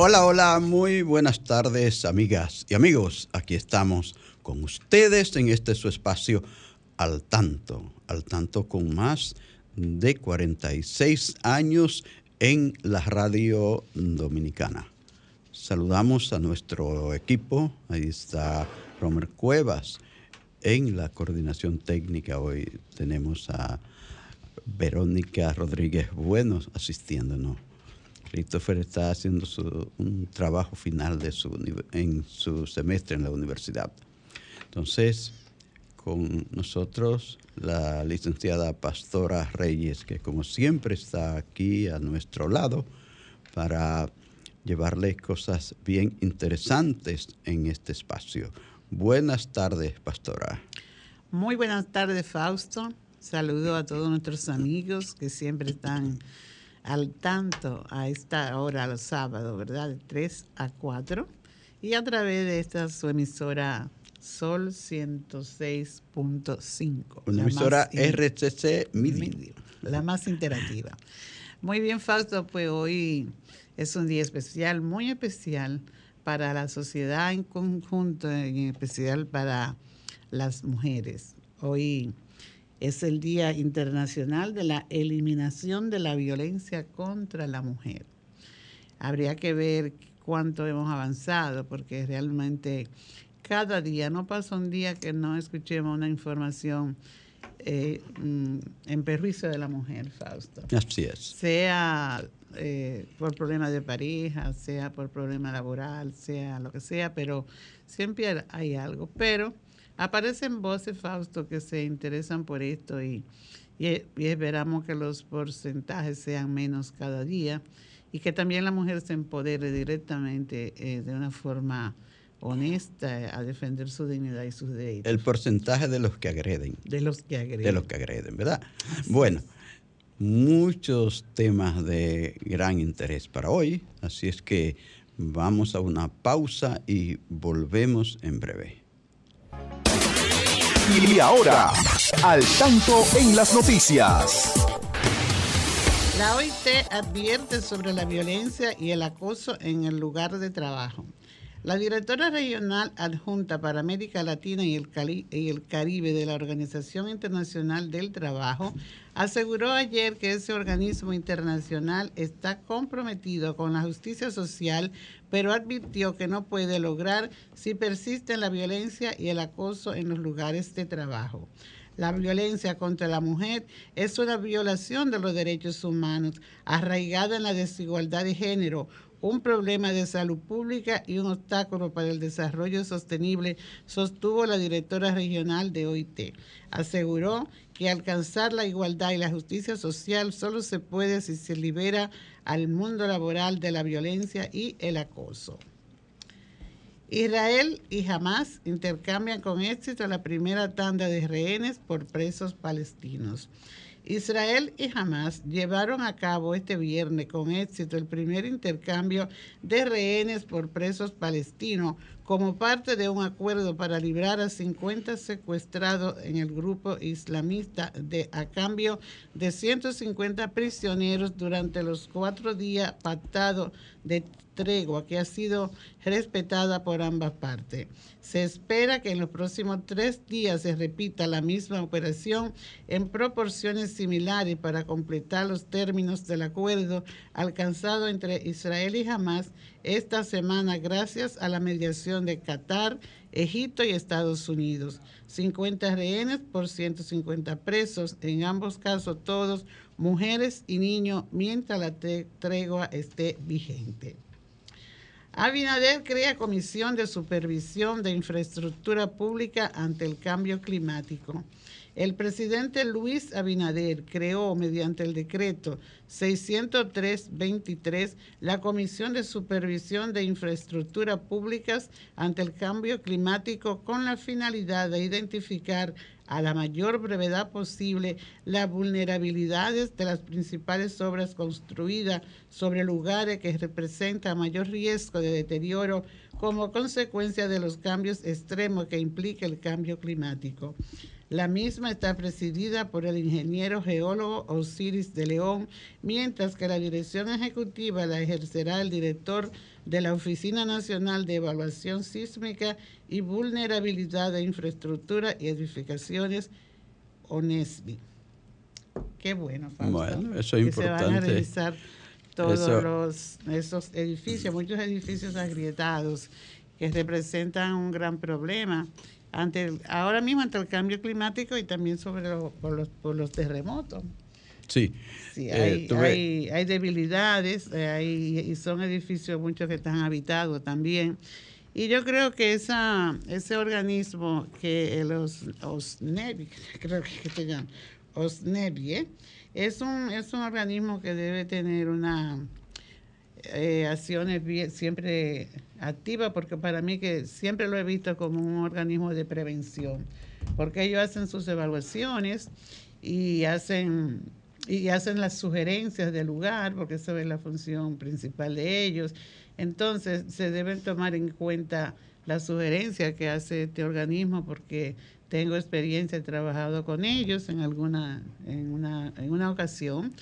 Hola, hola, muy buenas tardes amigas y amigos. Aquí estamos con ustedes en este su espacio al tanto, al tanto con más de 46 años en la radio dominicana. Saludamos a nuestro equipo, ahí está Romer Cuevas en la coordinación técnica. Hoy tenemos a Verónica Rodríguez Buenos asistiéndonos Christopher está haciendo un trabajo final de su, en su semestre en la universidad. Entonces, con nosotros la licenciada Pastora Reyes, que como siempre está aquí a nuestro lado para llevarle cosas bien interesantes en este espacio. Buenas tardes, Pastora. Muy buenas tardes, Fausto. Saludo a todos nuestros amigos que siempre están al tanto a esta hora los sábados, ¿verdad? De 3 a 4. Y a través de esta su emisora Sol 106.5. Una emisora RCC Media. La más interactiva. Muy bien, Fausto, pues hoy es un día especial, muy especial para la sociedad en conjunto, en especial para las mujeres. Hoy es el Día Internacional de la Eliminación de la Violencia contra la Mujer. Habría que ver cuánto hemos avanzado, porque realmente cada día, no pasa un día que no escuchemos una información eh, mm, en perjuicio de la mujer, Fausto. Así es. Sea eh, por problemas de pareja, sea por problema laboral, sea lo que sea, pero siempre hay algo. Pero Aparecen voces, Fausto, que se interesan por esto y, esperamos que los porcentajes sean menos cada día y que también la mujer se empodere directamente eh, de una forma honesta a defender su dignidad y sus derechos. El porcentaje de los que agreden. De los que agreden. De los que agreden, ¿verdad? bueno, muchos temas de gran interés para hoy, así es que vamos a una pausa y volvemos en breve. Y ahora, al tanto en las noticias. La OIT advierte sobre la violencia y el acoso en el lugar de trabajo. La directora regional adjunta para América Latina y el, Caribe de la Organización Internacional del Trabajo aseguró ayer que ese organismo internacional está comprometido con la justicia social, pero advirtió que no puede lograr si persiste la violencia y el acoso en los lugares de trabajo. La violencia contra la mujer es una violación de los derechos humanos arraigada en la desigualdad de género, un problema de salud pública y un obstáculo para el desarrollo sostenible, sostuvo la directora regional de OIT. Aseguró que alcanzar la igualdad y la justicia social solo se puede si se libera al mundo laboral de la violencia y el acoso. Israel y Hamas intercambian con éxito la primera tanda de rehenes por presos palestinos. Israel y Hamas llevaron a cabo este viernes con éxito el primer intercambio de rehenes por presos palestinos como parte de un acuerdo para librar a 50 secuestrados en el grupo islamista de, a cambio de 150 prisioneros durante los cuatro días pactados de tregua que ha sido respetada por ambas partes. Se espera que en los próximos tres días se repita la misma operación en proporciones similares para completar los términos del acuerdo alcanzado entre Israel y Hamas esta semana gracias a la mediación de Qatar, Egipto y Estados Unidos. 50 rehenes por 150 presos, en ambos casos todos mujeres y niños, mientras la tregua esté vigente. Abinader crea comisión de supervisión de infraestructura pública ante el cambio climático. El presidente Luis Abinader creó mediante el decreto 603-23 la Comisión de Supervisión de Infraestructura Públicas ante el Cambio Climático con la finalidad de identificar a la mayor brevedad posible las vulnerabilidades de las principales obras construidas sobre lugares que representan mayor riesgo de deterioro como consecuencia de los cambios extremos que implica el cambio climático. La misma está presidida por el ingeniero geólogo Osiris de León, mientras que la dirección ejecutiva la ejercerá el director de la Oficina Nacional de Evaluación Sísmica y Vulnerabilidad de Infraestructura y Edificaciones, ONESBI. Qué bueno, Bueno, eso es importante. Se van a revisar todos los, esos edificios, muchos edificios agrietados que representan un gran problema ante ahora mismo ante el cambio climático y también sobre por, los, por los terremotos. Sí. sí eh, hay, hay, debilidades eh, hay, y son edificios muchos que están habitados también. Y yo creo que esa, ese organismo que los OSNEBI, creo que se llama, OSNEBI, ¿eh? es, un, es un organismo que debe tener una eh, acciones siempre activas, porque para mí que siempre lo he visto como un organismo de prevención, porque ellos hacen sus evaluaciones y hacen y hacen las sugerencias del lugar, porque esa es la función principal de ellos. Entonces, se deben tomar en cuenta las sugerencias que hace este organismo, porque tengo experiencia, he trabajado con ellos en alguna, en una, en una ocasión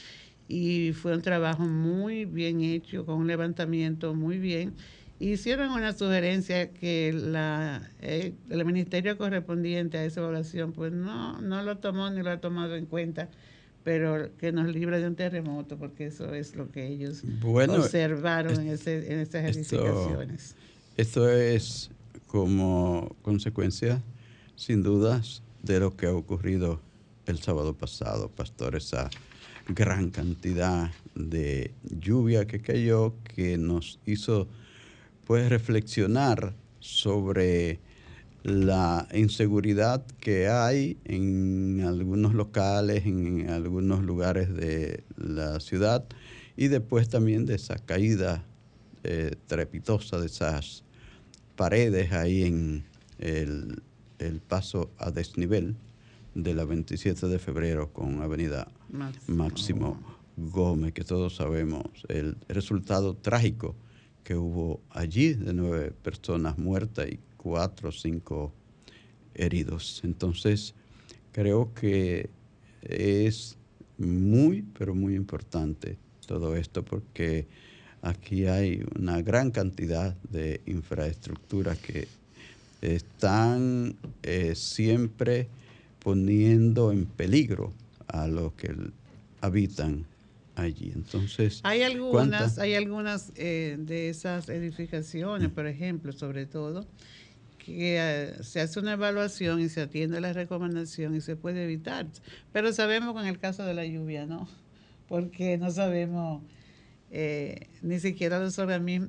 y fue un trabajo muy bien hecho, con un levantamiento muy bien. Hicieron una sugerencia que la, eh, el ministerio correspondiente a esa evaluación pues no, no lo tomó ni lo ha tomado en cuenta, pero que nos libre de un terremoto, porque eso es lo que ellos observaron en, ese, en esas edificaciones. Esto es como consecuencia, sin dudas, de lo que ha ocurrido el sábado pasado, Pastor, esa gran cantidad de lluvia que cayó que nos hizo pues reflexionar sobre la inseguridad que hay en algunos locales, en algunos lugares de la ciudad y después también de esa caída eh, trepitosa de esas paredes ahí en el, el paso a desnivel de la 27 de febrero con Avenida Máximo, Gómez, que todos sabemos el resultado trágico que hubo allí de nueve personas muertas y cuatro o cinco heridos. Entonces, creo que es muy, pero muy importante todo esto porque aquí hay una gran cantidad de infraestructuras que están eh, siempre poniendo en peligro a los que habitan allí. Entonces, hay algunas, hay algunas eh, de esas edificaciones, por ejemplo, sobre todo, que eh, se hace una evaluación y se atiende la recomendación y se puede evitar. Pero sabemos con el caso de la lluvia, ¿no? Porque no sabemos eh, ni siquiera los,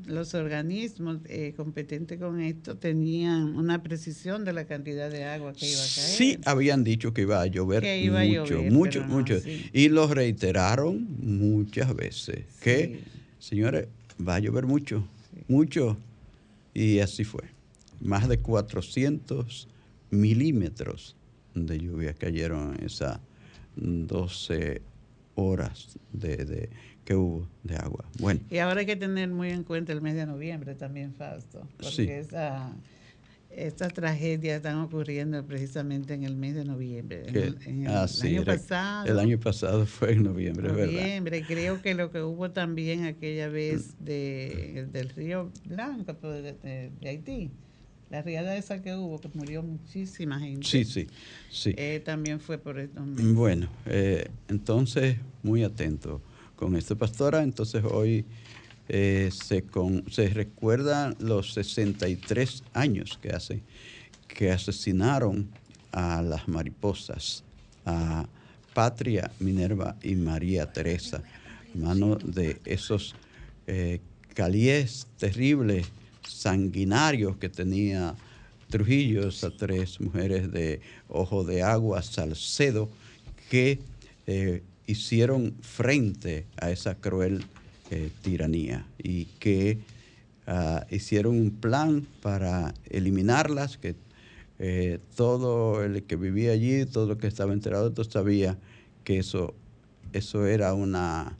los organismos eh, competentes con esto tenían una precisión de la cantidad de agua que iba a caer. Sí, habían dicho que iba a llover mucho, mucho, mucho. Y lo reiteraron muchas veces, que, señores, va a llover mucho, mucho. Y así fue. Más de 400 milímetros de lluvia cayeron en esas 12 horas de que hubo de agua. Bueno. Y ahora hay que tener muy en cuenta el mes de noviembre también, Fausto, porque esa, estas tragedias están ocurriendo precisamente en el mes de noviembre. el, ah, año pasado. El año pasado fue en noviembre, noviembre, creo que lo que hubo también aquella vez de, del Río Blanco, pues, de, Haití. La riada esa que hubo, que murió muchísima gente. Sí, sí, sí. Eh, también fue por esto. Bueno, eh, entonces, muy atento con esta pastora. Entonces hoy eh, se, recuerdan los 63 años que hace que asesinaron a las mariposas, a Patria, Minerva y María Teresa, mano de esos eh, caliés terribles, sanguinarios que tenía Trujillo, esas tres mujeres de Ojo de Agua, Salcedo, que eh, hicieron frente a esa cruel eh, tiranía y que ah, hicieron un plan para eliminarlas, que eh, todo el que vivía allí, todo el que estaba enterado, todo sabía que eso, eso era una,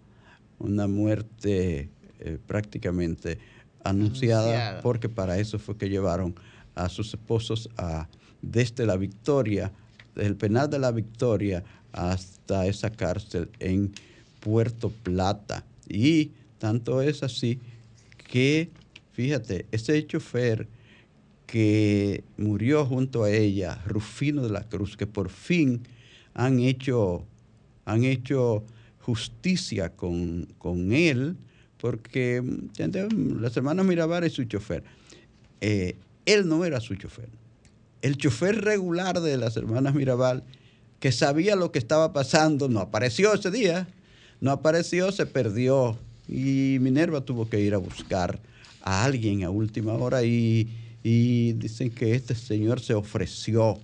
una muerte prácticamente anunciada, porque para eso fue que llevaron a sus esposos a, desde la Victoria, del penal de la Victoria hasta esa cárcel en Puerto Plata. Y tanto es así que, fíjate, ese chofer que murió junto a ella, Rufino de la Cruz, que por fin han hecho, han hecho justicia con, él, porque las hermanas Mirabal es su chofer. Eh, él no era su chofer. El chofer regular de las hermanas Mirabal, que sabía lo que estaba pasando, no apareció ese día. No apareció, se perdió. Y Minerva tuvo que ir a buscar a alguien a última hora y, dicen que este señor se ofreció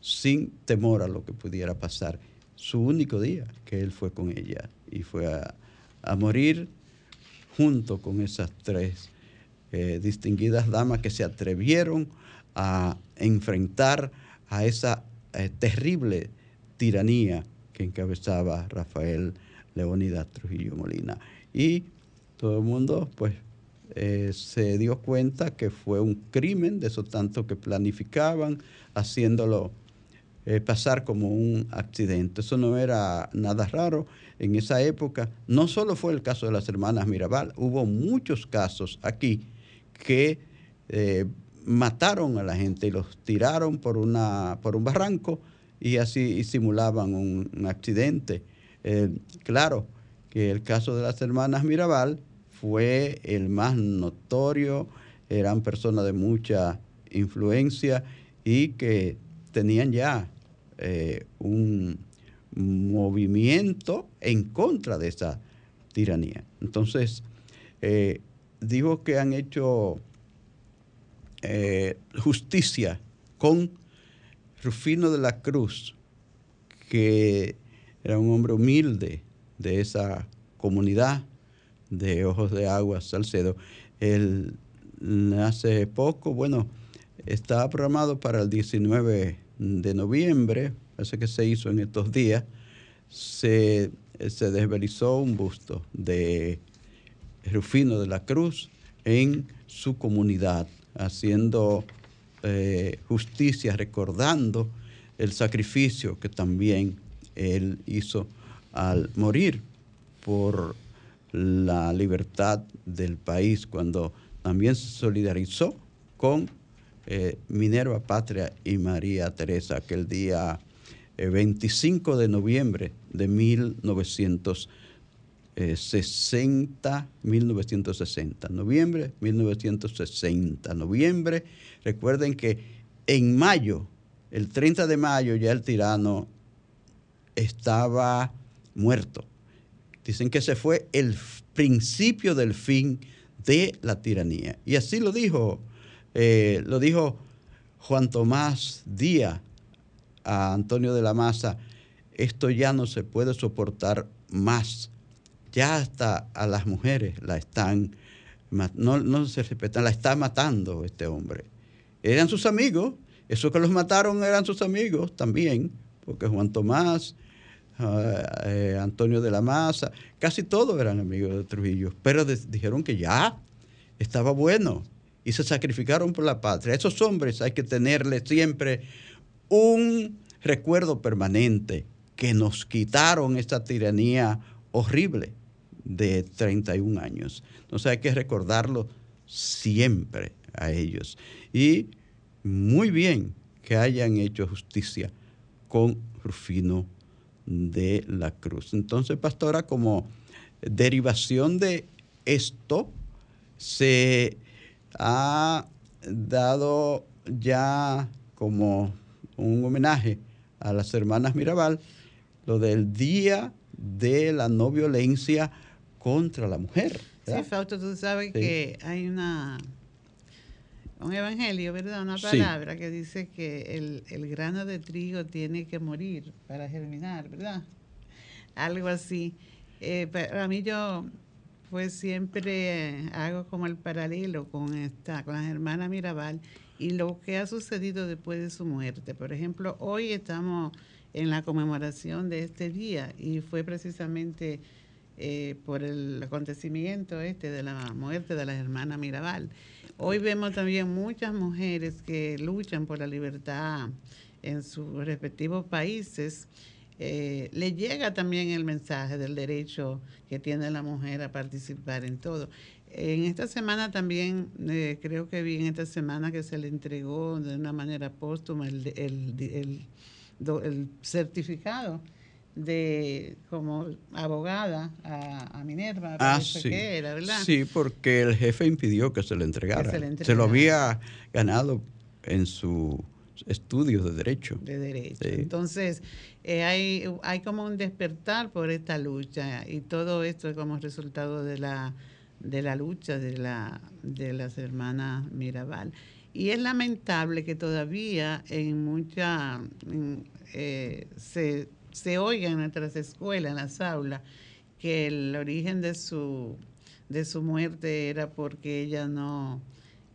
sin temor a lo que pudiera pasar. Su único día que él fue con ella y fue a morir junto con esas tres eh, distinguidas damas que se atrevieron a enfrentar a esa eh, terrible tiranía que encabezaba Rafael Leónidas Trujillo Molina. Y todo el mundo, pues, eh, se dio cuenta que fue un crimen de eso tanto que planificaban, haciéndolo pasar como un accidente. Eso no era nada raro en esa época. No solo fue el caso de las hermanas Mirabal, hubo muchos casos aquí que eh, mataron a la gente y los tiraron por, una, por un barranco y así simulaban un, accidente. Eh, claro que el caso de las hermanas Mirabal fue el más notorio, eran personas de mucha influencia y que tenían ya eh, un movimiento en contra de esa tiranía. Entonces, digo que han hecho eh, justicia con Rufino de la Cruz, que era un hombre humilde de esa comunidad de Ojos de Agua, Salcedo. Él hace poco, bueno, estaba programado para el 19 de noviembre, parece que se hizo en estos días, se, se desvelizó un busto de Rufino de la Cruz en su comunidad, haciendo eh, justicia, recordando el sacrificio que también él hizo al morir por la libertad del país, cuando también se solidarizó con eh, Minerva Patria y María Teresa aquel día 25 eh, de noviembre de 1900. 60, 1960, noviembre 1960, noviembre. Recuerden que en mayo, el 30 de mayo, ya el tirano estaba muerto. Dicen que ese fue el principio del fin de la tiranía. Y así lo dijo, eh, lo dijo Juan Tomás Díaz a Antonio de la Maza, esto ya no se puede soportar más ya hasta a las mujeres la están, no, no se respetan, la está matando este hombre. Eran sus amigos, esos que los mataron eran sus amigos también, porque Juan Tomás, ah, eh, Antonio de la Maza, casi todos eran amigos de Trujillo, pero dijeron que ya estaba bueno y se sacrificaron por la patria. esos hombres hay que tenerles siempre un recuerdo permanente que nos quitaron esta tiranía horrible de 31 años. Entonces hay que recordarlo siempre a ellos. Y muy bien que hayan hecho justicia con Rufino de la Cruz. Entonces, pastora, como derivación de esto, se ha dado ya como un homenaje a las hermanas Mirabal lo del Día de la No Violencia contra la Mujer. Sí, Fausto, tú sabes que hay una un evangelio, ¿verdad? Una palabra que dice que el, el, grano de trigo tiene que morir para germinar, ¿verdad? Algo así. Eh, para mí yo pues siempre hago como el paralelo con esta, con las hermanas Mirabal y lo que ha sucedido después de su muerte. Por ejemplo, hoy estamos en la conmemoración de este día y fue precisamente eh, por el acontecimiento este de la muerte de las hermanas Mirabal. Hoy vemos también muchas mujeres que luchan por la libertad en sus respectivos países. Eh, le llega también el mensaje del derecho que tiene la mujer a participar en todo. En esta semana también, eh, creo que vi en esta semana que se le entregó de una manera póstuma el, el, el certificado de como abogada a, Minerva, ah, sí. era, ¿verdad? Sí, porque el jefe impidió que se le entregara. Se, lo había ganado en su estudios de derecho. De derecho. Entonces, eh, hay, hay como un despertar por esta lucha y todo esto es como resultado de la, de la lucha de, la, de las hermanas Mirabal. Y es lamentable que todavía en mucha eh, se se oiga en nuestras escuelas, en las aulas, que el origen de su, de su muerte era porque ella no,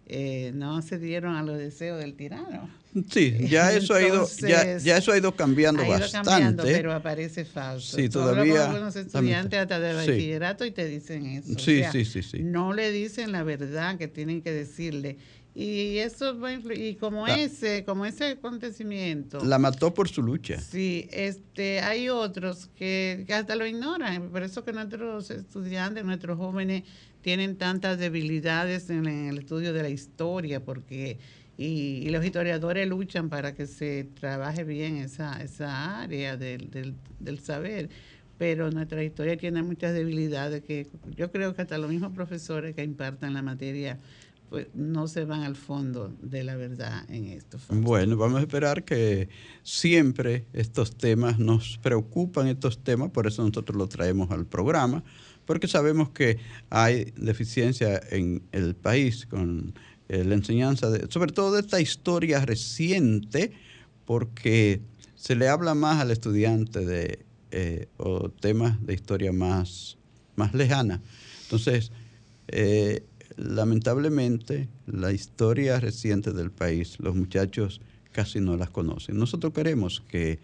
eh, no cedieron a los deseos del tirano. Sí, ya eso ha ido, ya, ya, eso ha ido cambiando ha ido bastante. Cambiando, pero aparece falso. Sí, todavía. Algunos estudiantes hasta de bachillerato y te dicen eso. Sí, sí, sí, sí. No le dicen la verdad que tienen que decirle y eso va a influir, y como ese, como ese acontecimiento. La mató por su lucha. Sí, este, hay otros que, hasta lo ignoran, por eso que nuestros estudiantes, nuestros jóvenes tienen tantas debilidades en, el estudio de la historia, porque y, los historiadores luchan para que se trabaje bien esa, esa área del, del, del saber pero nuestra historia tiene muchas debilidades que yo creo que hasta los mismos profesores que impartan la materia pues no se van al fondo de la verdad en esto. Bueno, vamos a esperar que siempre estos temas nos preocupan, estos temas, por eso nosotros los traemos al programa, porque sabemos que hay deficiencia en el país con eh, la enseñanza, de, sobre todo de esta historia reciente, porque se le habla más al estudiante de eh, o temas de historia más, más lejana. Entonces, eh, lamentablemente, la historia reciente del país, los muchachos casi no las conocen. Nosotros queremos que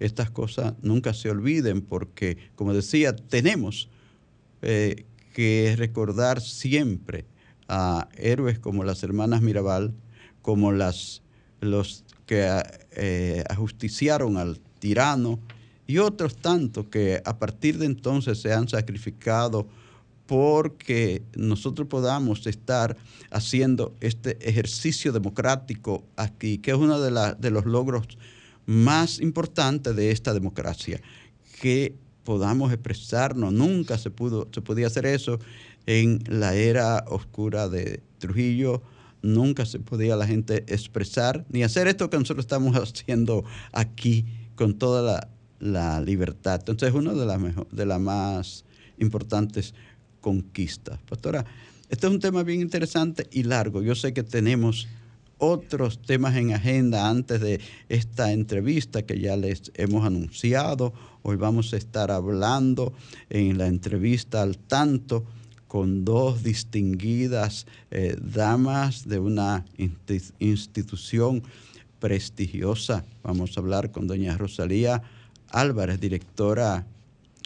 estas cosas nunca se olviden porque, como decía, tenemos eh, que recordar siempre a héroes como las hermanas Mirabal, como las, los que eh, ajusticiaron al tirano y otros tantos que a partir de entonces se han sacrificado porque nosotros podamos estar haciendo este ejercicio democrático aquí, que es uno de, los logros más importantes de esta democracia, que podamos expresarnos. Nunca se, pudo, se podía hacer eso en la era oscura de Trujillo, nunca se podía la gente expresar ni hacer esto que nosotros estamos haciendo aquí con toda la, la libertad. Entonces es una de las, de las más importantes conquistas. Pastora, este es un tema bien interesante y largo. Yo sé que tenemos otros temas en agenda antes de esta entrevista que ya les hemos anunciado. Hoy vamos a estar hablando en la entrevista al tanto con dos distinguidas eh, damas de una institución prestigiosa. Vamos a hablar con doña Rosalía Álvarez, directora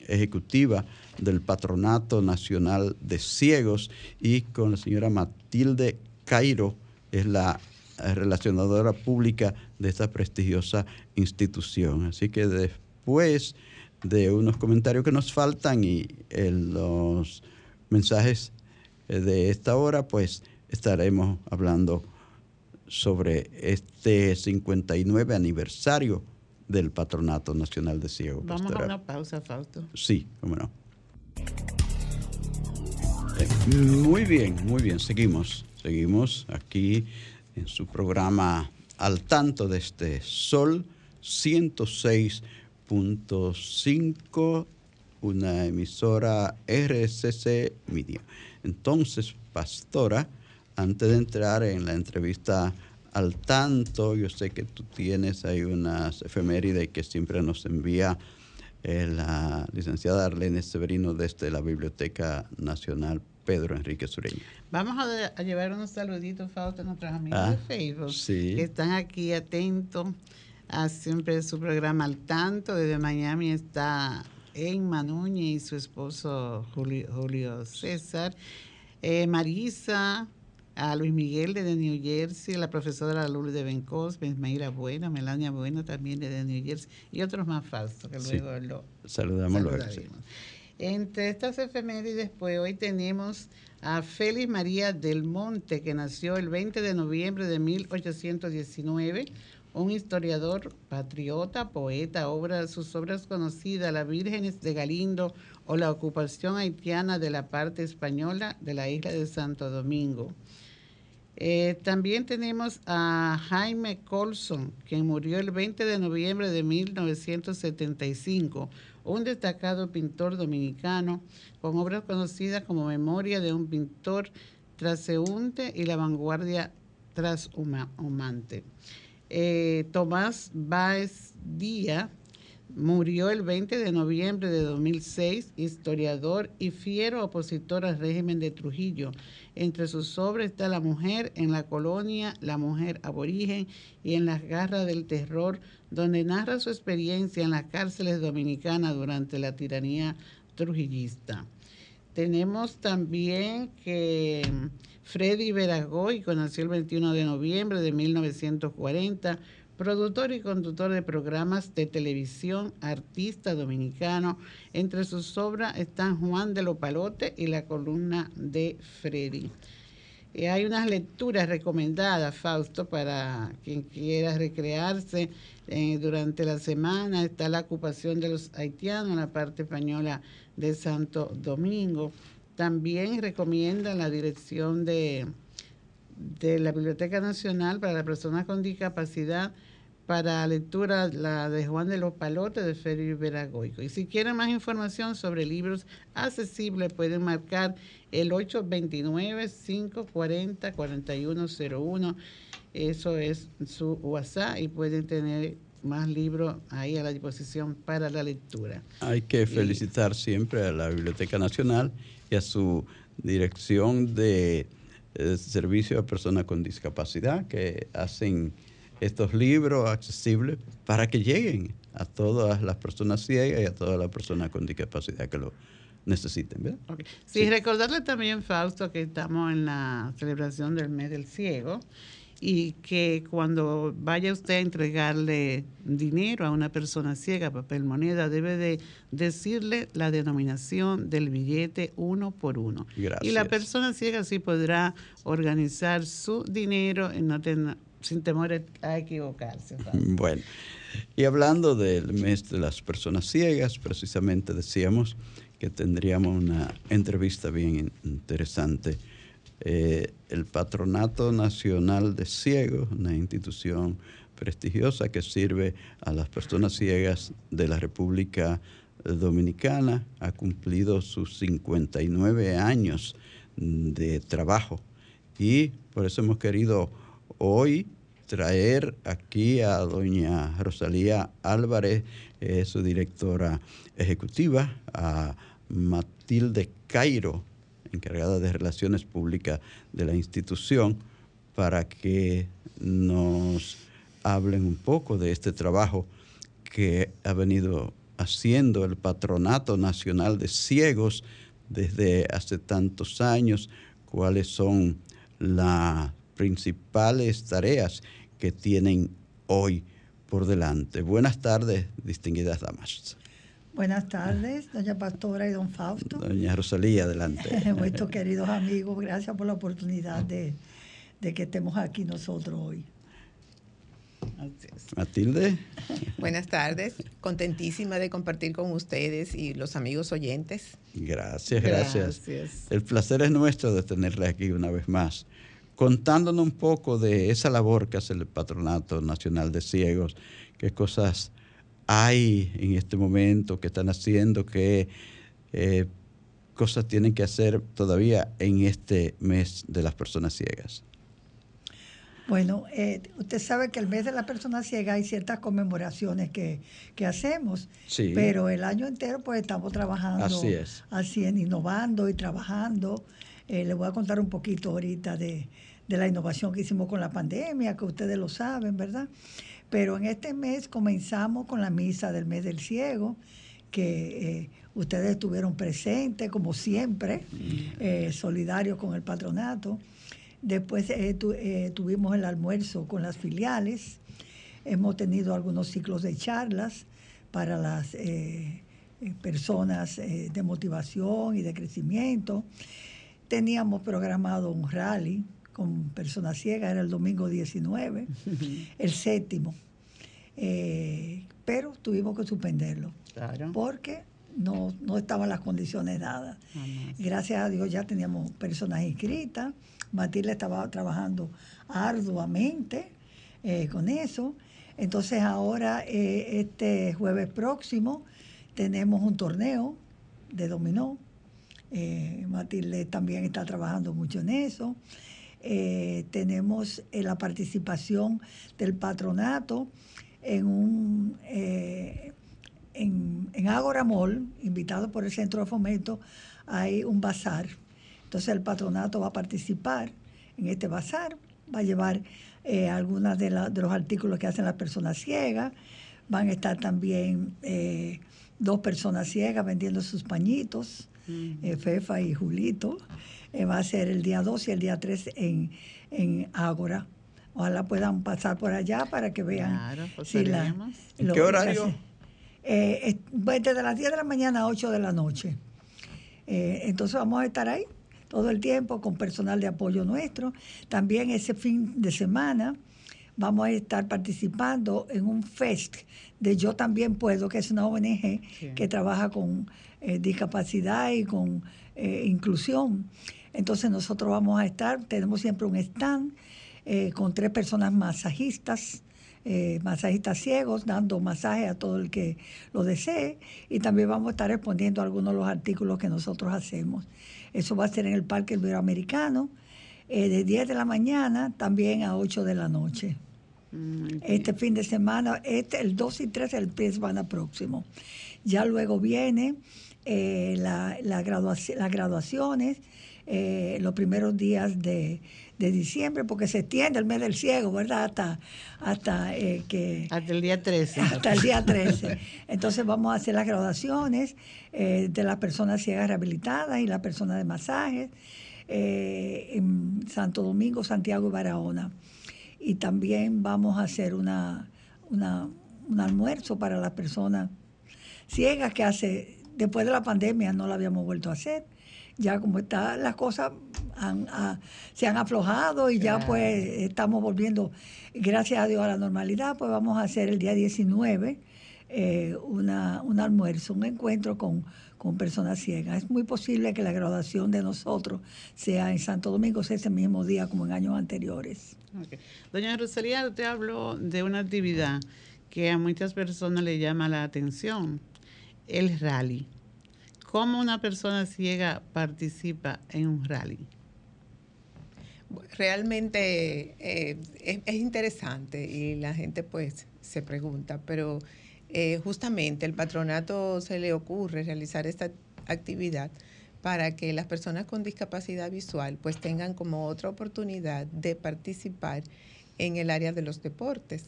ejecutiva del Patronato Nacional de Ciegos y con la señora Matilde Cairo, es la relacionadora pública de esta prestigiosa institución. Así que después de unos comentarios que nos faltan y los mensajes eh, de esta hora, pues estaremos hablando sobre este 59 aniversario del Patronato Nacional de Ciegos. Vamos a una pausa, Fausto. Sí, cómo no. Muy bien, muy bien. Seguimos, seguimos aquí en su programa Al tanto de este Sol 106.5, una emisora RSC Media. Entonces, pastora, antes de entrar en la entrevista al tanto, yo sé que tú tienes ahí unas efemérides que siempre nos envía eh, la licenciada Arlene Severino desde la Biblioteca Nacional Pedro Enrique Sureña. Vamos a, llevar unos saluditos, Fausto, a nuestros amigos de ah, Facebook que están aquí atentos a siempre su programa al tanto. Desde Miami está Emma Núñez y su esposo Julio, César. Eh, Marisa, a Luis Miguel de New Jersey, la profesora Luli de Bencos, Ismaila Bueno, Melania Bueno también de New Jersey y otros más falsos que luego lo saludamos. Luego, Entre estas efemérides, pues hoy tenemos a Félix María del Monte, que nació el 20 de noviembre de 1819, un historiador, patriota, poeta, obra, sus obras conocidas, Las Vírgenes de Galindo o la ocupación haitiana de la parte española de la isla de Santo Domingo. Eh, también tenemos a Jaime Colson, quien murió el 20 de noviembre de 1975, un destacado pintor dominicano con obras conocidas como Memoria de un pintor transeúnte y La vanguardia transhumante. Eh, Tomás Báez Díaz murió el 20 de noviembre de 2006, historiador y fiero opositor al régimen de Trujillo entre sus obras está La mujer en la colonia, La mujer aborigen y en las garras del terror, donde narra su experiencia en las cárceles dominicanas durante la tiranía trujillista. Tenemos también que Freddy Veragoy, nació el 21 de noviembre de 1940, productor y conductor de programas de televisión, artista dominicano. Entre sus obras están Juan de los Palotes y la columna de Freddy. Eh, hay unas lecturas recomendadas, Fausto, para quien quiera recrearse eh, durante la semana. Está la ocupación de los haitianos en la parte española de Santo Domingo. También recomiendan la dirección de, de la Biblioteca Nacional para las personas con discapacidad para lectura la de Juan de los Palotes de Félix Veragoico. Y si quieren más información sobre libros accesibles, pueden marcar el 829-540-4101. Eso es su WhatsApp y pueden tener más libros ahí a la disposición para la lectura. Hay que felicitar siempre a la Biblioteca Nacional y a su dirección de eh, servicio a personas con discapacidad que hacen estos libros accesibles para que lleguen a todas las personas ciegas y a todas las personas con discapacidad que lo necesiten. ¿verdad? Sí, recordarle también, Fausto, que estamos en la celebración del mes del ciego y que cuando vaya usted a entregarle dinero a una persona ciega, papel moneda, debe de decirle la denominación del billete uno por uno. Y la persona ciega sí podrá organizar su dinero en no tener sin temor a equivocarse. Bueno, y hablando del mes de las personas ciegas, precisamente decíamos que tendríamos una entrevista bien interesante. Eh, el Patronato Nacional de Ciegos, una institución prestigiosa que sirve a las personas ciegas de la República Dominicana, ha cumplido sus 59 años de trabajo y por eso hemos querido hoy traer aquí a doña Rosalía Álvarez, su directora ejecutiva, a Matilde Cairo, encargada de Relaciones Públicas de la institución, para que nos hablen un poco de este trabajo que ha venido haciendo el Patronato Nacional de Ciegos desde hace tantos años, cuáles son las principales tareas que tienen hoy por delante. Buenas tardes, distinguidas damas. Buenas tardes, doña Pastora y don Fausto. Doña Rosalía, adelante. Nuestros queridos amigos, gracias por la oportunidad de, que estemos aquí nosotros hoy. Matilde. Buenas tardes, contentísima de compartir con ustedes y los amigos oyentes. Gracias, gracias. El placer es nuestro de tenerle aquí una vez más, contándonos un poco de esa labor que hace el Patronato Nacional de Ciegos, qué cosas hay en este momento que están haciendo, qué eh, cosas tienen que hacer todavía en este mes de las personas ciegas. Bueno, eh, usted sabe que el mes de la persona ciega hay ciertas conmemoraciones que, hacemos, sí. pero el año entero pues estamos trabajando, así es, así innovando y trabajando. Eh, le voy a contar un poquito ahorita de, la innovación que hicimos con la pandemia, que ustedes lo saben, ¿verdad? Pero en este mes comenzamos con la misa del mes del ciego, que eh, ustedes estuvieron presentes, como siempre, mm. solidarios con el patronato. Después eh, eh, tuvimos el almuerzo con las filiales. Hemos tenido algunos ciclos de charlas para las eh, personas de motivación y de crecimiento. Teníamos programado un rally con personas ciegas, era el domingo 19, el séptimo. pero tuvimos que suspenderlo. Porque no, no estaban las condiciones dadas. Gracias a Dios ya teníamos personas inscritas Matilde estaba trabajando arduamente eh, con eso. Entonces ahora, eh, este jueves próximo, tenemos un torneo de dominó. Eh, Matilde también está trabajando mucho en eso. tenemos la participación del patronato en un en, en Agora Mall, invitado por el Centro de Fomento, hay un bazar. Entonces el patronato va a participar en este bazar, va a llevar eh, algunos de, los artículos que hacen las personas ciegas, van a estar también eh, dos personas ciegas vendiendo sus pañitos, eh, Fefa y Julito. va a ser el día 2 y el día 3 en, en Ágora. Ojalá puedan pasar por allá para que vean. Claro, pues si la, ¿En qué horario? Eh, desde las 10 de la mañana a 8 de la noche. entonces vamos a estar ahí todo el tiempo con personal de apoyo nuestro. También ese fin de semana vamos a estar participando en un fest de Yo también puedo, que es una ONG que trabaja con eh, discapacidad y con eh, inclusión. Entonces nosotros vamos a estar, tenemos siempre un stand eh, con tres personas masajistas, masajistas ciegos, dando masaje a todo el que lo desee y también vamos a estar exponiendo algunos de los artículos que nosotros hacemos. Eso va a ser en el Parque Iberoamericano, eh, de 10 de la mañana también a 8 de la noche. este fin de semana, este, el 2 y 3 el pie semana próximo. Ya luego viene eh, la, las graduaciones, eh, los primeros días de, diciembre, porque se extiende el mes del ciego, ¿verdad? Hasta, hasta que... Hasta el día 13. Hasta el día 13. Entonces vamos a hacer las graduaciones eh, de las personas ciegas rehabilitadas y las personas de masajes eh, en Santo Domingo, Santiago y Barahona. Y también vamos a hacer una, un almuerzo para las personas ciegas que hace, después de la pandemia no la habíamos vuelto a hacer. Ya como está las cosas se han aflojado y ya pues estamos volviendo, gracias a Dios, a la normalidad, pues vamos a hacer el día 19 eh, una, un almuerzo, un encuentro con, personas ciegas. Es muy posible que la graduación de nosotros sea en Santo Domingo, sea ese mismo día como en años anteriores. Doña Rosalía, usted habló de una actividad que a muchas personas le llama la atención, el rally. ¿Cómo una persona ciega participa en un rally? Realmente eh, es, es, interesante y la gente pues se pregunta, pero eh, justamente el patronato se le ocurre realizar esta actividad para que las personas con discapacidad visual pues tengan como otra oportunidad de participar en el área de los deportes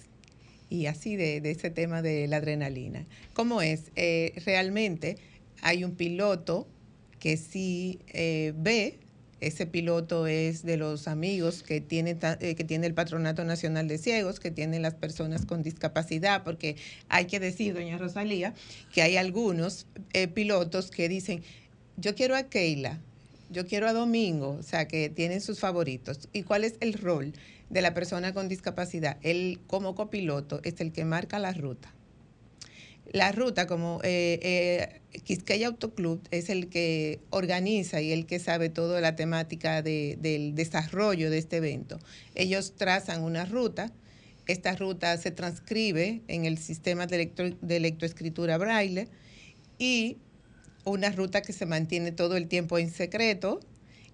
y así de, ese tema de la adrenalina. ¿Cómo es? Eh, realmente hay un piloto que sí eh, ve ese piloto es de los amigos que tiene, eh, que tiene el Patronato Nacional de Ciegos, que tienen las personas con discapacidad, porque hay que decir, doña Rosalía, que hay algunos eh, pilotos que dicen, yo quiero a Keila, yo quiero a Domingo, o sea, que tienen sus favoritos. ¿Y cuál es el rol de la persona con discapacidad? Él como copiloto es el que marca la ruta. La ruta, como eh, eh, Quisqueya Autoclub, es el que organiza y el que sabe toda la temática del desarrollo de este evento. Ellos trazan una ruta, esta ruta se transcribe en el sistema de, electro, de electroescritura braille y una ruta que se mantiene todo el tiempo en secreto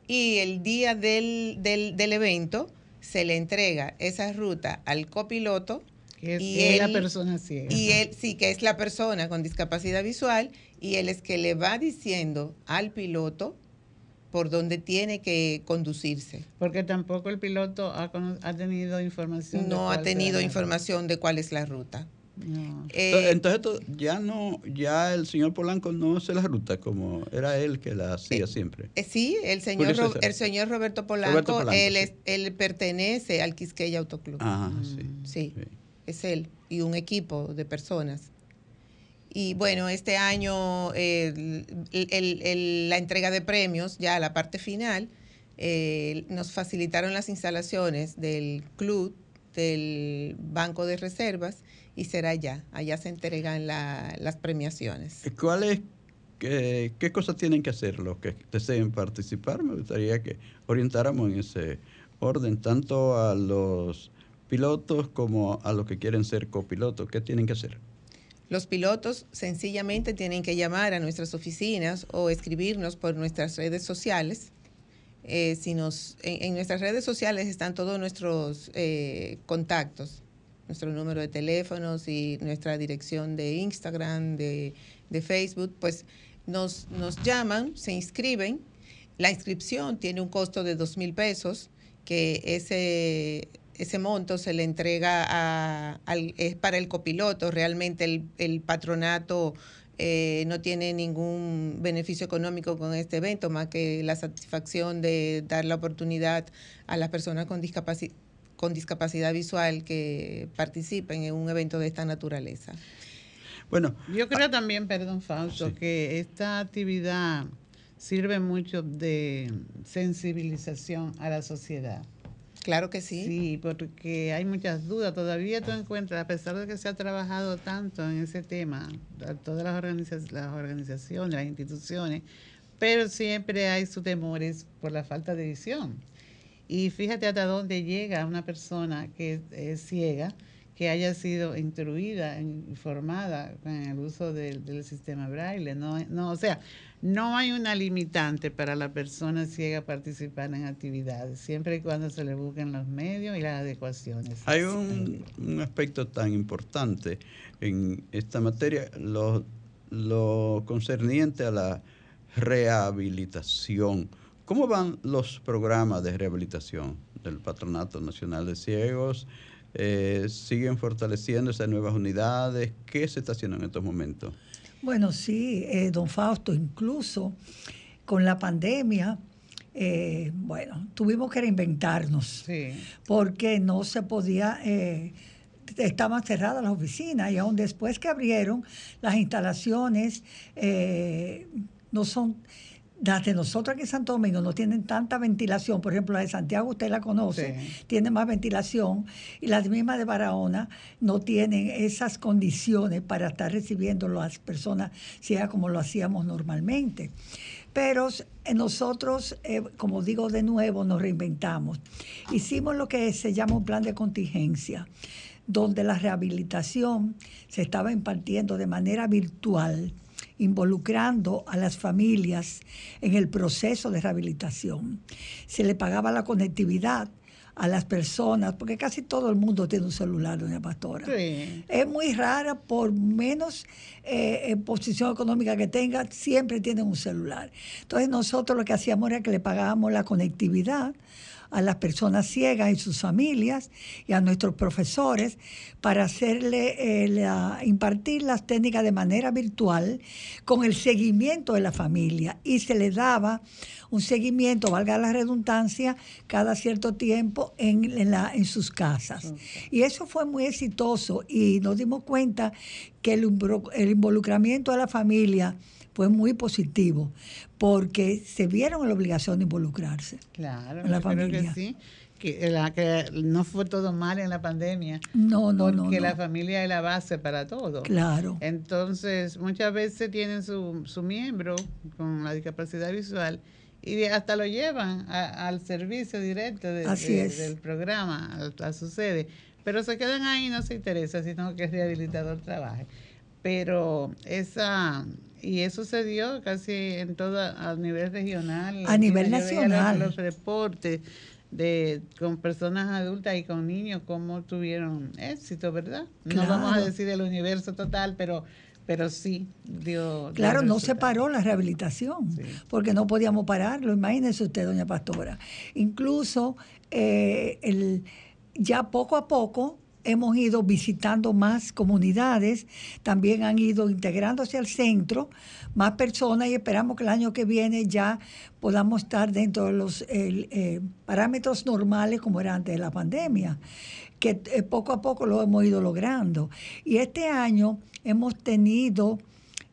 y el día del, del, evento se le entrega esa ruta al copiloto. Que es, y la persona ciega. Y él, sí, que es la persona con discapacidad visual y él es que le va diciendo al piloto por dónde tiene que conducirse. Porque tampoco el piloto ha, ha tenido información. No ha tenido información de cuál es la ruta. Eh, entonces ya no, ya el señor Polanco no hace la ruta como era él que la hacía eh, siempre. Eh, sí, el señor el señor Roberto Polanco, él, él pertenece al Quisqueya Autoclub. Ajá, mm, sí, es él y un equipo de personas. Y bueno, este año la entrega de premios, ya la parte final, nos facilitaron las instalaciones del club, del Banco de Reservas y será allá. Allá se entregan las premiaciones. ¿Cuáles, qué, qué cosas tienen que hacer los que deseen participar? Me gustaría que orientáramos en ese orden, tanto a los pilotos como a los que quieren ser copilotos. ¿Qué tienen que hacer? Los pilotos sencillamente tienen que llamar a nuestras oficinas o escribirnos por nuestras redes sociales. Eh, si nos, en, nuestras redes sociales están todos nuestros eh, contactos nuestro número de teléfonos y nuestra dirección de Instagram, de, Facebook, pues nos, nos llaman, se inscriben. La inscripción tiene un costo de dos mil pesos, que ese, ese monto se le entrega a, al, es para el copiloto. Realmente el, patronato eh, no tiene ningún beneficio económico con este evento, más que la satisfacción de dar la oportunidad a las personas con discapacidad con discapacidad visual que participen en un evento de esta naturaleza. Bueno, yo creo también, perdón Fausto, que esta actividad sirve mucho de sensibilización a la sociedad. Claro que sí. Sí, porque hay muchas dudas. Todavía tú encuentras, a pesar de que se ha trabajado tanto en ese tema, todas las, organizaciones, las organizaciones, las instituciones, pero siempre hay sus temores por la falta de visión. Y fíjate hasta dónde llega una persona que es ciega, que haya sido instruida, informada con el uso del, sistema braille. No, no, o sea, no hay una limitante para la persona ciega participar en actividades, siempre y cuando se le busquen los medios y las adecuaciones. Hay un, aspecto tan importante en esta materia, lo, lo concerniente a la rehabilitación ¿Cómo van los programas de rehabilitación del Patronato Nacional de Ciegos? Eh, ¿Siguen fortaleciendo esas nuevas unidades? ¿Qué se está haciendo en estos momentos? Bueno, sí, eh, don Fausto, incluso con la pandemia, eh, bueno, tuvimos que reinventarnos porque no se podía, estaban cerradas las oficinas y aún después que abrieron, las instalaciones no son las de nosotros aquí en Santo Domingo no tienen tanta ventilación, por ejemplo, la de Santiago usted la conoce, tiene más ventilación y las mismas de Barahona no tienen esas condiciones para estar recibiendo las personas sea como lo hacíamos normalmente. Pero eh, nosotros, eh, como digo de nuevo, nos reinventamos. Hicimos lo que se llama un plan de contingencia, donde la rehabilitación se estaba impartiendo de manera virtual involucrando a las familias en el proceso de rehabilitación. Se le pagaba la conectividad a las personas, porque casi todo el mundo tiene un celular, doña Pastora. Es muy rara, por menos eh, posición económica que tenga, siempre tiene un celular. Entonces nosotros lo que hacíamos era que le pagábamos la conectividad a las personas ciegas y sus familias y a nuestros profesores para hacerle eh, impartir las técnicas de manera virtual con el seguimiento de la familia y se le daba un seguimiento, valga la redundancia, cada cierto tiempo en, en sus casas. Y eso fue muy exitoso y nos dimos cuenta que el, el involucramiento de la familia fue muy positivo, porque se vieron en la obligación de involucrarse. Claro, en la yo creo familia. que sí. Que, la, que no fue todo mal en la pandemia. No, no, no, Porque no. la familia es la base para todo. Claro. Entonces, muchas veces tienen su, su miembro con la discapacidad visual y hasta lo llevan a- al servicio directo de- de- del programa, a, a su sede. Pero se quedan ahí y no se interesa, sino que el rehabilitador trabaje. Pero esa, y eso se dio casi en todo, a nivel regional. A nivel nacional. Los, reportes de con personas adultas y con niños, cómo tuvieron éxito, ¿verdad? No vamos a decir el universo total, pero pero sí dio. Claro, no se paró la rehabilitación, Sí. porque no podíamos pararlo. Imagínese usted, doña Pastora. Incluso eh, el, ya poco a poco hemos ido visitando más comunidades, también han ido integrándose al centro más personas y esperamos que el año que viene ya podamos estar dentro de los eh, parámetros normales como era antes de la pandemia que eh, poco a poco lo hemos ido logrando. Y este año hemos tenido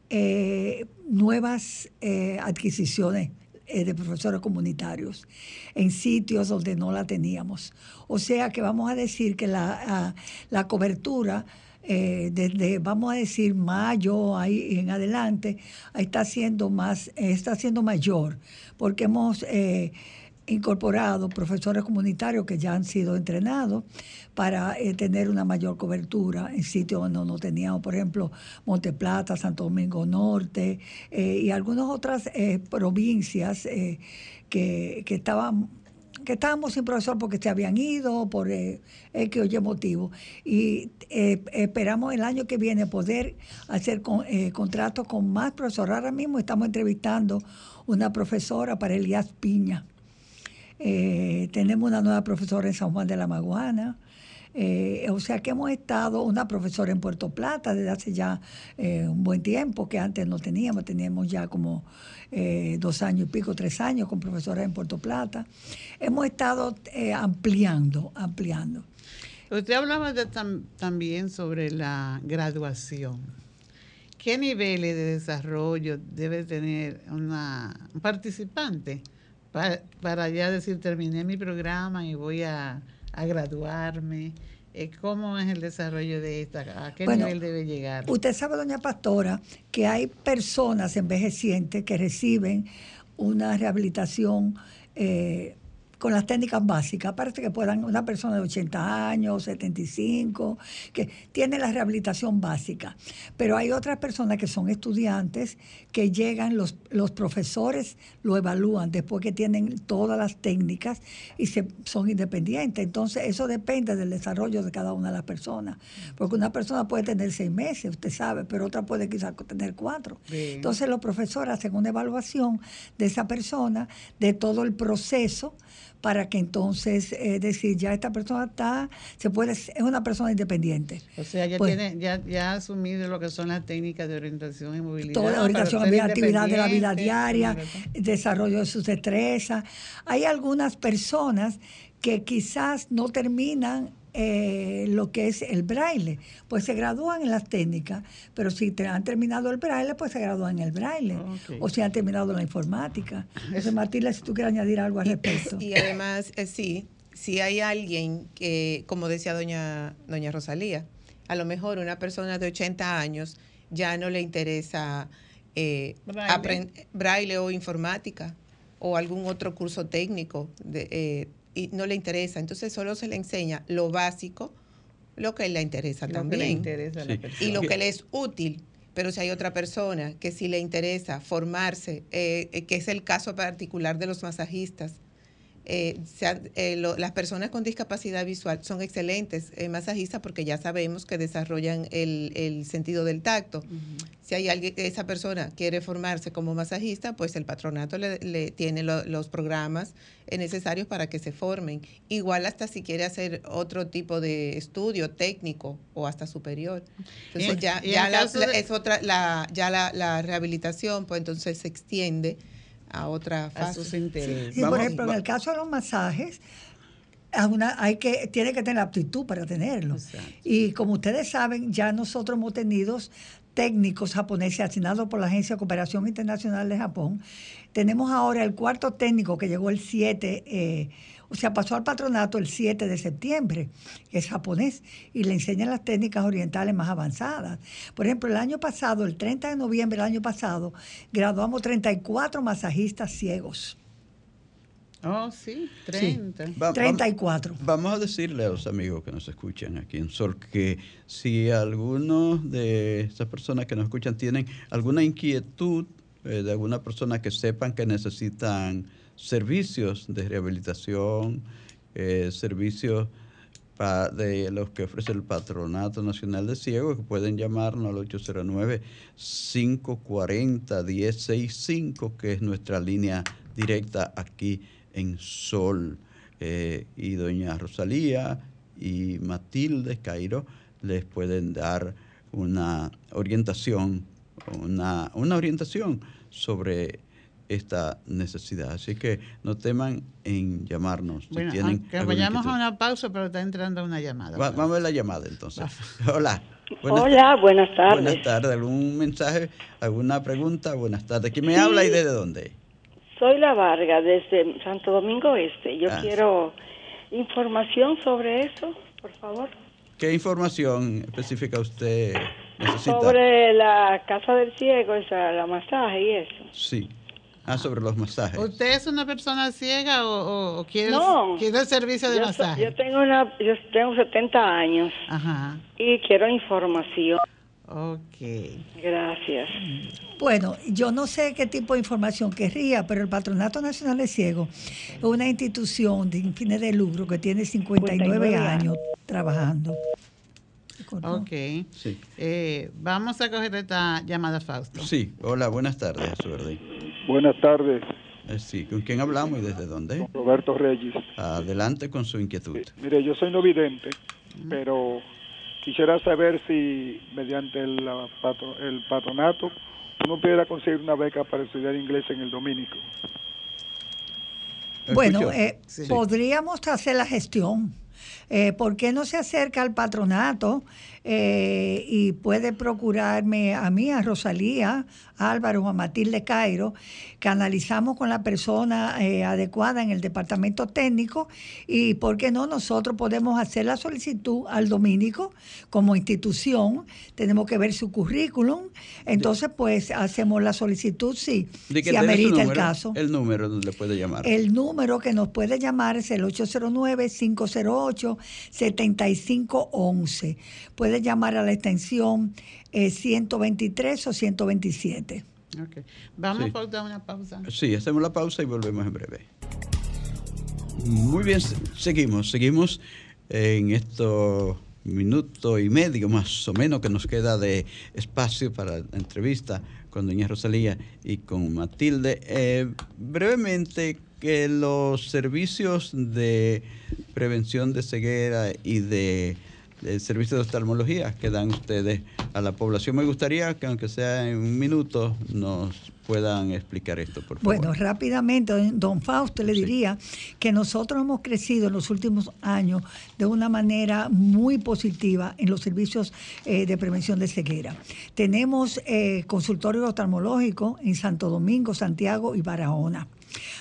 eh, nuevas adquisiciones eh, de profesores comunitarios en sitios donde no la teníamos. O sea que vamos a decir que la, la cobertura eh, desde, vamos a decir, mayo ahí en adelante, está siendo más, eh, está siendo mayor, porque hemos eh, incorporado profesores comunitarios que ya han sido entrenados para eh, tener una mayor cobertura en sitios donde no teníamos, por ejemplo, Monteplata, Santo Domingo Norte eh, y algunas otras eh, provincias que, que estaban que estábamos sin profesor porque se habían ido por eh, X o Y motivo. Y esperamos el año que viene poder hacer con, eh, contratos con más profesores. Ahora mismo estamos entrevistando una profesora para Elías Piña. Eh, tenemos una nueva profesora en San Juan de la Maguana. Eh, o sea que hemos estado, una profesora en Puerto Plata desde hace ya eh, un buen tiempo, que antes no teníamos, teníamos ya como dos años y pico, tres años con profesoras en Puerto Plata. Hemos estado ampliando, ampliando. Usted hablaba también sobre la graduación. ¿Qué niveles de desarrollo debe tener una, un participante pa- para ya decir, terminé mi programa y voy a, a graduarme? Eh, ¿Cómo es el desarrollo de esta? ¿A qué Bueno, nivel debe llegar? Usted sabe, doña Pastora, que hay personas envejecientes que reciben una rehabilitación eh, con las técnicas básicas. Parece que puedan, una persona de 80 años, 75, que tiene la rehabilitación básica. Pero hay otras personas que son estudiantes que llegan, los, los profesores lo evalúan después que tienen todas las técnicas y se, son independientes. Entonces, eso depende del desarrollo de cada una de las personas. Porque una persona puede tener seis meses, usted sabe, pero otra puede quizás tener cuatro. Bien. Entonces, los profesores hacen una evaluación de esa persona, de todo el proceso, para que entonces eh, decir, ya esta persona está, se puede, es una persona independiente. O sea, ya Pues- tiene, ya, ya ha asumido lo que son las técnicas de orientación y movilidad. toda la orientación, ser actividad de la vida diaria, desarrollo de sus destrezas. Hay algunas personas que quizás no terminan eh, lo que es el braille, pues se gradúan en las técnicas, pero si te han terminado el braille, pues se gradúan en el braille, Ok. o si han terminado la informática. Entonces, Matilda, si tú quieres añadir algo al respecto. Y además, eh, sí, si hay alguien que, como decía doña, doña Rosalía, a lo mejor una persona de 80 años ya no le interesa eh, braille o informática o algún otro curso técnico de, eh, y no le interesa. Entonces solo se le enseña lo básico, lo que le interesa Lo que también le interesa a la Sí. persona. y lo que le es útil. Pero si hay otra persona que sí le interesa formarse, eh, eh, que es el caso particular de los masajistas, eh, eh, lo- las personas con discapacidad visual son excelentes eh, masajistas porque ya sabemos que desarrollan el, el sentido del tacto. Si hay alguien, esa persona quiere formarse como masajista, pues el patronato le, le tiene lo- los programas necesarios para que se formen. Igual hasta si quiere hacer otro tipo de estudio técnico o hasta superior. Entonces en- ya, y en ya la, caso la- de- es otra, la, ya la, la rehabilitación, pues entonces se extiende a otra a fase. sus intereses. Sí, por Vamos- ejemplo, en el caso de los masajes, a una- hay que, tiene que tener aptitud para tenerlo. Exacto. Y como ustedes saben, ya nosotros hemos tenido técnicos japoneses asignados por la Agencia de Cooperación Internacional de Japón. Tenemos ahora el cuarto técnico que llegó el 7, eh, o sea, pasó al patronato el 7 de septiembre, que es japonés, y le enseñan las técnicas orientales más avanzadas. Por ejemplo, el año pasado, el 30 de noviembre del año pasado, graduamos 34 masajistas ciegos. Oh, sí, 30. 34. Vamos a decirle a los amigos que nos escuchan aquí en Sol que si algunos de esas personas que nos escuchan tienen alguna inquietud eh, de alguna persona que sepan que necesitan servicios de rehabilitación, eh, servicios de los que ofrece el Patronato Nacional de Ciegos, que pueden llamarnos al 809-540-1065, que es nuestra línea directa aquí en Sol. Eh, y doña Rosalía y Matilde Cairo les pueden dar una orientación, una, una orientación sobre esta necesidad. Así que no teman en llamarnos. Bueno, si vayamos a una pausa, pero está entrando una llamada. vamos a ver la llamada entonces. Hola. Hola, buenas tardes. Buenas tardes. ¿Algún mensaje, alguna pregunta? Buenas tardes. ¿Quién me habla y desde dónde? Soy La Varga, desde Santo Domingo Este. Yo ah. quiero información sobre eso, por favor. ¿Qué información específica usted necesita? Sobre la casa del ciego, esa, la masaje y eso. Sí. Ah, sobre los masajes. ¿Usted es una persona ciega o, quiere, quiere, el servicio de masaje? yo tengo una, yo tengo 70 años Ajá. y quiero información. Ok. Gracias. Bueno, yo no sé qué tipo de información querría, pero el Patronato Nacional de Ciegos es una institución de fines de lucro que tiene 59, años trabajando. Ok. Sí. Eh, vamos a coger esta llamada, Fausto. Sí. Hola, buenas tardes, Buenas tardes. Eh, sí, ¿con quién hablamos y desde dónde? Roberto Reyes. Adelante con su inquietud. mire, yo soy no vidente, pero Quisiera saber si mediante el, el patronato uno pudiera conseguir una beca para estudiar inglés en el dominico. Bueno, eh, podríamos hacer la gestión. Eh, ¿Por qué no se acerca al patronato eh, y puede procurarme a mí, a Rosalía, Álvaro o a Matilde Cairo, que analizamos con la persona eh, adecuada en el departamento técnico y, ¿por qué no? Nosotros podemos hacer la solicitud al dominico como institución, tenemos que ver su currículum, entonces pues hacemos la solicitud si, si amerita el caso. El número donde puede llamar. El número que nos puede llamar es el 809-508-7511. Puede llamar a la extensión 123 eh, o 127. Okay. Vamos a pausar una pausa. Sí, hacemos la pausa y volvemos en breve. Muy bien, seguimos, seguimos en estos minuto y medio más o menos que nos queda de espacio para la entrevista con doña Rosalía y con Matilde. Eh, brevemente, que los servicios de prevención de ceguera y de el servicio de oftalmología que dan ustedes a la población. Me gustaría que, aunque sea en un minuto, nos puedan explicar esto, por favor. Bueno, rápidamente, don Fausto, le diría que nosotros hemos crecido en los últimos años de una manera muy positiva en los servicios eh, de prevención de ceguera. Tenemos eh, consultorio oftalmológico en Santo Domingo, Santiago y Barahona.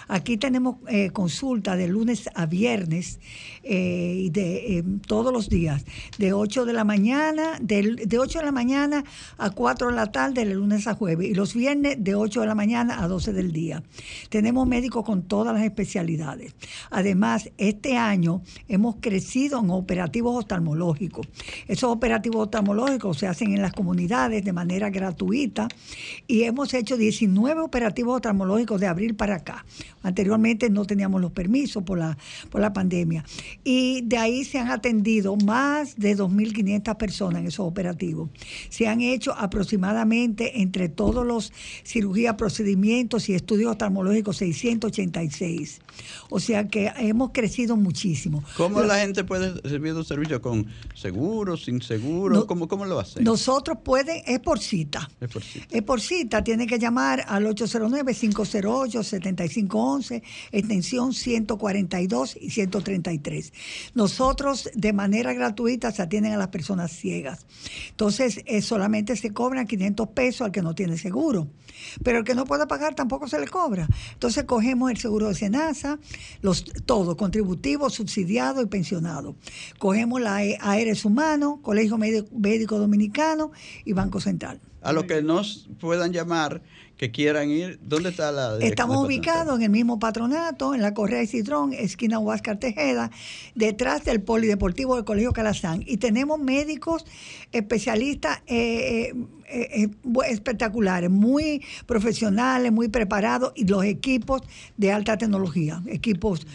Aquí tenemos eh, consulta de lunes a viernes eh, de eh, todos los días, de 8 de la mañana, de, de 8 de la mañana a 4 de la tarde, de lunes a jueves, y los viernes de 8 de la mañana a 12 del día. Tenemos médicos con todas las especialidades. Además, este año hemos crecido en operativos oftalmológicos. Esos operativos oftalmológicos se hacen en las comunidades de manera gratuita y hemos hecho 19 operativos oftalmológicos de abril para acá. Anteriormente no teníamos los permisos por la, por la pandemia. Y de ahí se han atendido más de 2.500 personas en esos operativos. Se han hecho aproximadamente entre todos los cirugías, procedimientos y estudios oftalmológicos 686. O sea que hemos crecido muchísimo. ¿Cómo la gente puede recibir los servicios? ¿Con seguro, sin seguro? ¿Cómo, ¿Cómo, lo hacen? Nosotros pueden, es por cita. Es por cita. Es por cita, tiene que llamar al 809 508 75 9511, extensión 142 y 133. Nosotros de manera gratuita se atienden a las personas ciegas. Entonces, eh, solamente se cobran 500 pesos al que no tiene seguro. Pero el que no pueda pagar tampoco se le cobra. Entonces cogemos el seguro de Senasa, los, todo, contributivo, subsidiado y pensionado. Cogemos la Aéreos Humano, Colegio Médico Dominicano y Banco Central. A los que nos puedan llamar, que quieran ir, ¿dónde está la Estamos ubicados en el mismo patronato, en la Correa y Citrón, esquina Huáscar Tejeda, detrás del Polideportivo del Colegio Calazán. Y tenemos médicos especialistas eh, eh, eh, espectaculares, muy profesionales, muy preparados y los equipos de alta tecnología, equipos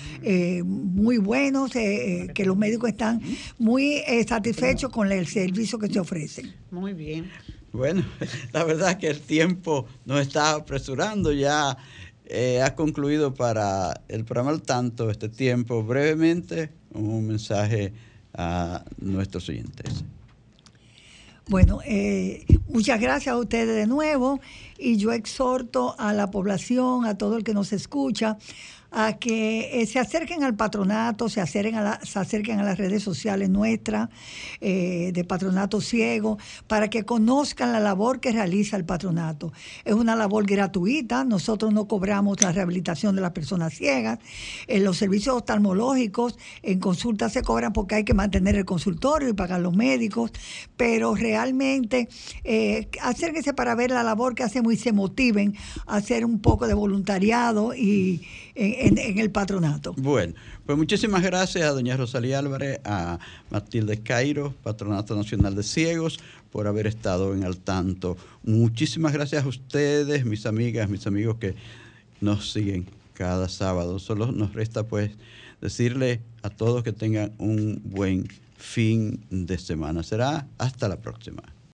muy buenos, que los médicos están muy satisfechos con el servicio que se ofrece. Muy bien. Bueno, la verdad es que el tiempo nos está apresurando, ya eh, ha concluido para el programa al tanto este tiempo. Brevemente, un mensaje a nuestros oyentes. Bueno, eh, muchas gracias a ustedes de nuevo y yo exhorto a la población, a todo el que nos escucha, a que eh, se acerquen al patronato, se acerquen a, se acerquen a las redes sociales nuestras eh, de Patronato Ciego, para que conozcan la labor que realiza el patronato. Es una labor gratuita, nosotros no cobramos la rehabilitación de las personas ciegas, en los servicios oftalmológicos en consulta se cobran porque hay que mantener el consultorio y pagar los médicos, pero realmente eh, acérquense para ver la labor que hacemos y se motiven a hacer un poco de voluntariado y en, el patronato. Bueno, pues muchísimas gracias a doña Rosalía Álvarez, a Matilde Cairo, Patronato Nacional de Ciegos, por haber estado en al tanto. Muchísimas gracias a ustedes, mis amigas, mis amigos que nos siguen cada sábado. Solo nos resta pues decirle a todos que tengan un buen fin de semana. Será hasta la próxima.